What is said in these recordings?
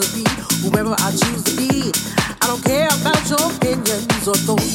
to be whoever I choose to be. I don't care about your opinions or thoughts.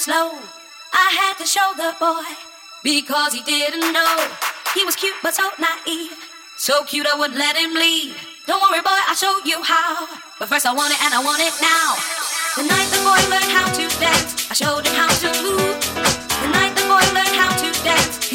Slow. I had to show the boy because he didn't know. He was cute but so naive. So cute I wouldn't let him leave. Don't worry, boy, I'll show you how. But first I want it and I want it now. The night the boy learned how to dance, I showed him how to move. The night the boy learned how to dance,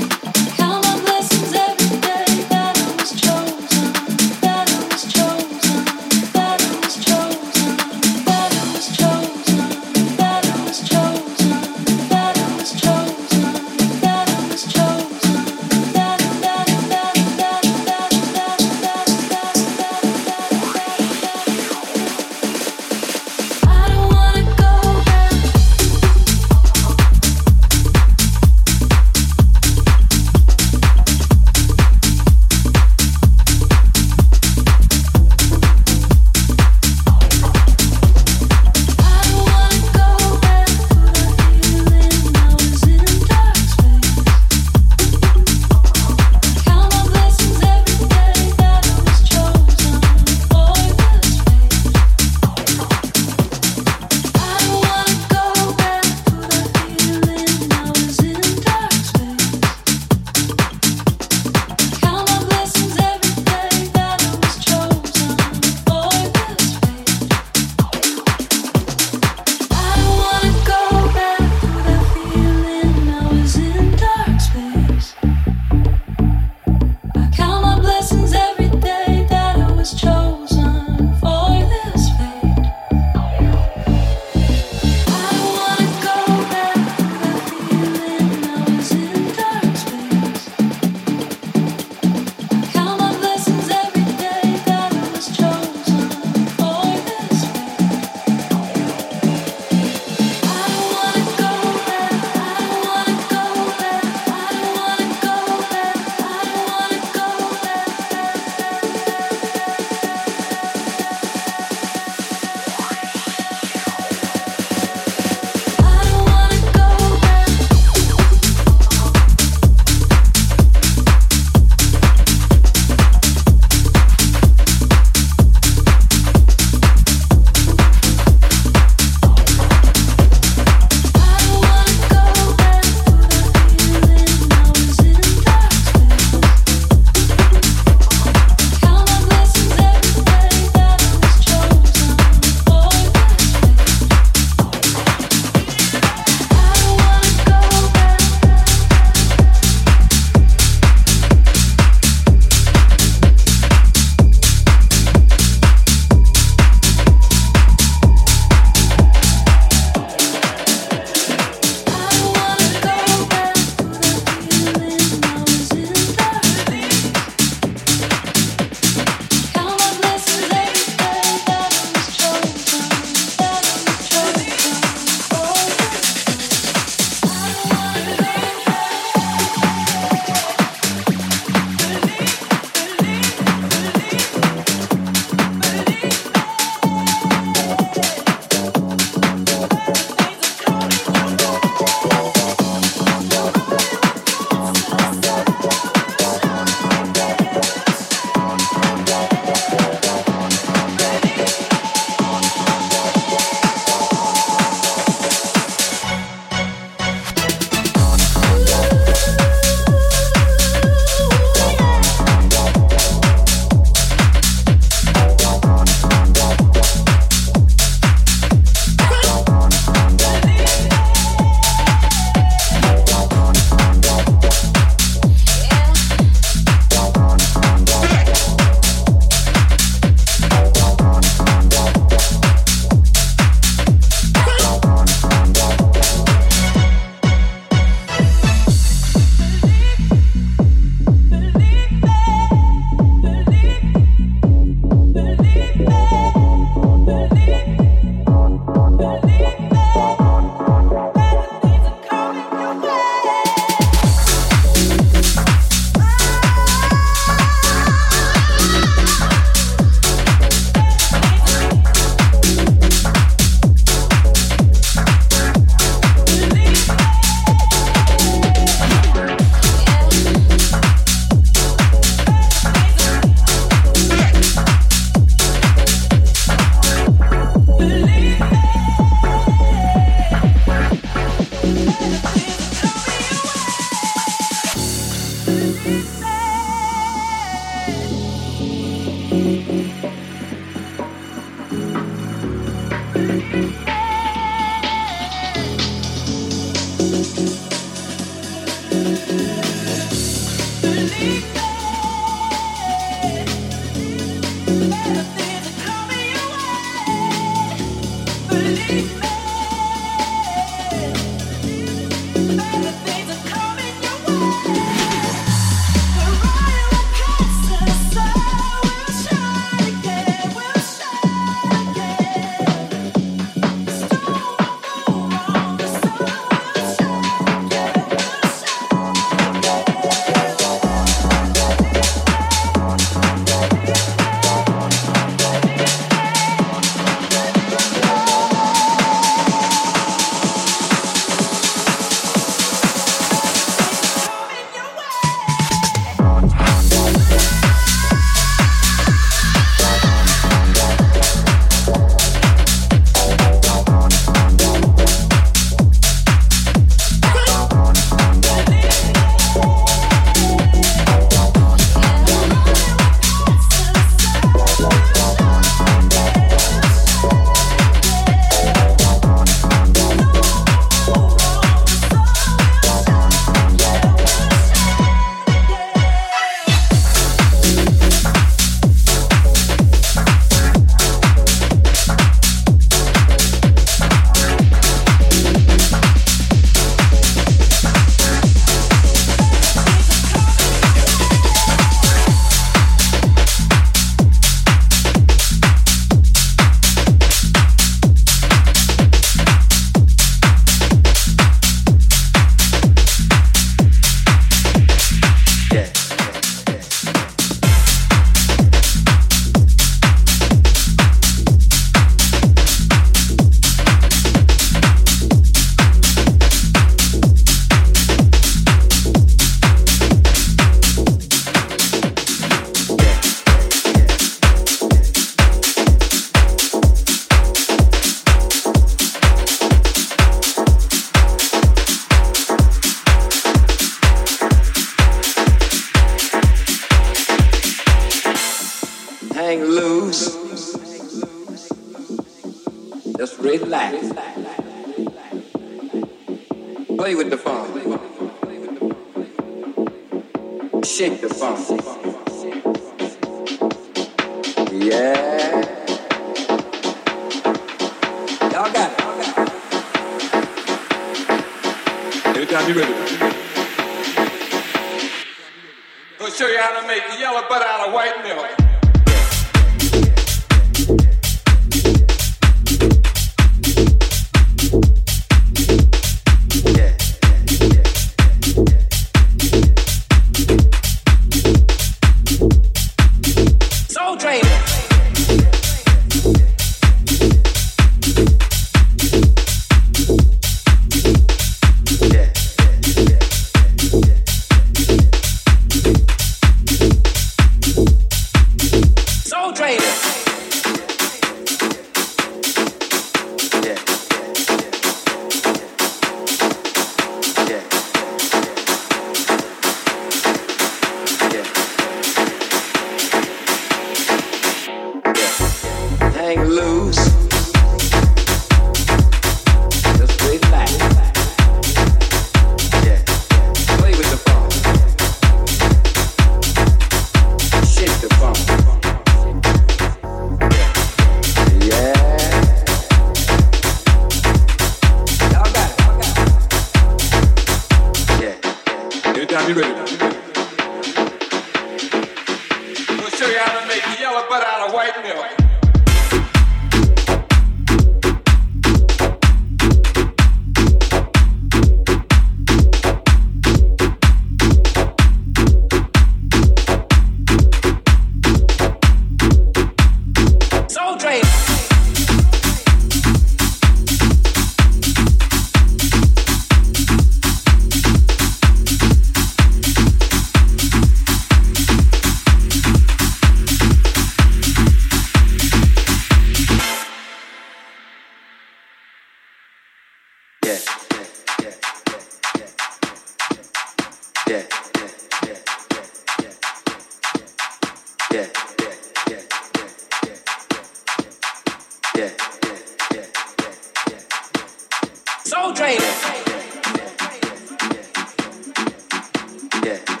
yeah.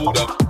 hold up.